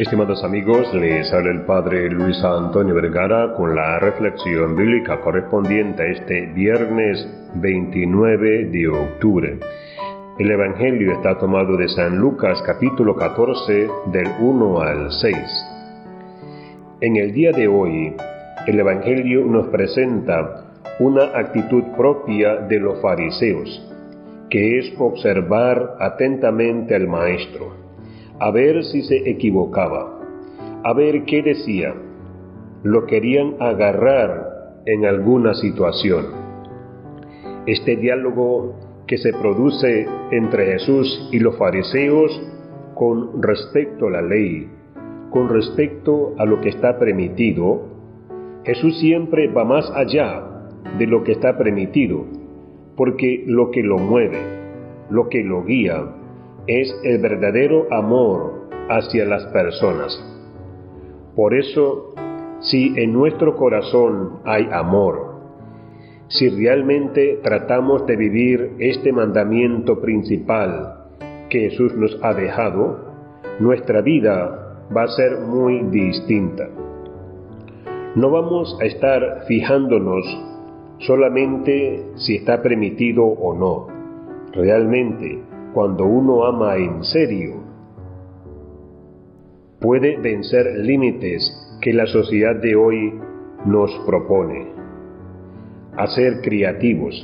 Estimados amigos, les habla el Padre Luis Antonio Vergara con la reflexión bíblica correspondiente a este viernes 29 de octubre. El Evangelio está tomado de San Lucas capítulo 14 del 1 al 6. En el día de hoy, el Evangelio nos presenta una actitud propia de los fariseos, que es observar atentamente al Maestro a ver si se equivocaba, a ver qué decía. Lo querían agarrar en alguna situación. Este diálogo que se produce entre Jesús y los fariseos con respecto a la ley, con respecto a lo que está permitido, Jesús siempre va más allá de lo que está permitido, porque lo que lo mueve, lo que lo guía, es el verdadero amor hacia las personas. Por eso, si en nuestro corazón hay amor, si realmente tratamos de vivir este mandamiento principal que Jesús nos ha dejado, nuestra vida va a ser muy distinta. No vamos a estar fijándonos solamente si está permitido o no. Realmente cuando uno ama en serio, puede vencer límites que la sociedad de hoy nos propone. A ser creativos,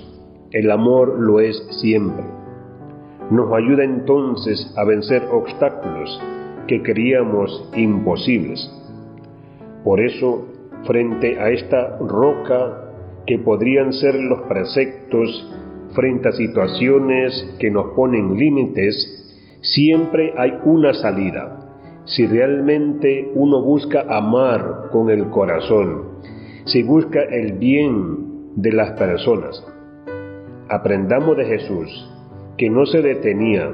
el amor lo es siempre. Nos ayuda entonces a vencer obstáculos que creíamos imposibles. Por eso, frente a esta roca que podrían ser los preceptos frente a situaciones que nos ponen límites, siempre hay una salida. Si realmente uno busca amar con el corazón, si busca el bien de las personas, aprendamos de Jesús que no se detenía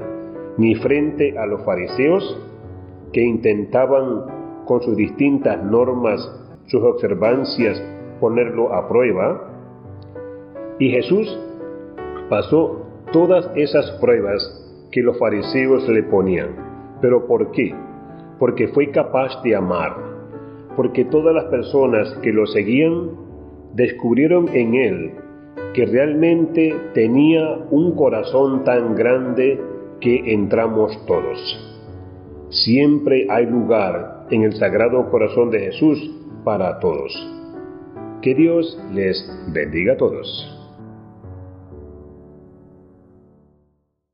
ni frente a los fariseos que intentaban con sus distintas normas, sus observancias, ponerlo a prueba, y Jesús pasó todas esas pruebas que los fariseos le ponían. ¿Pero por qué? Porque fue capaz de amar, porque todas las personas que lo seguían descubrieron en él que realmente tenía un corazón tan grande que entramos todos. Siempre hay lugar en el Sagrado Corazón de Jesús para todos. Que Dios les bendiga a todos.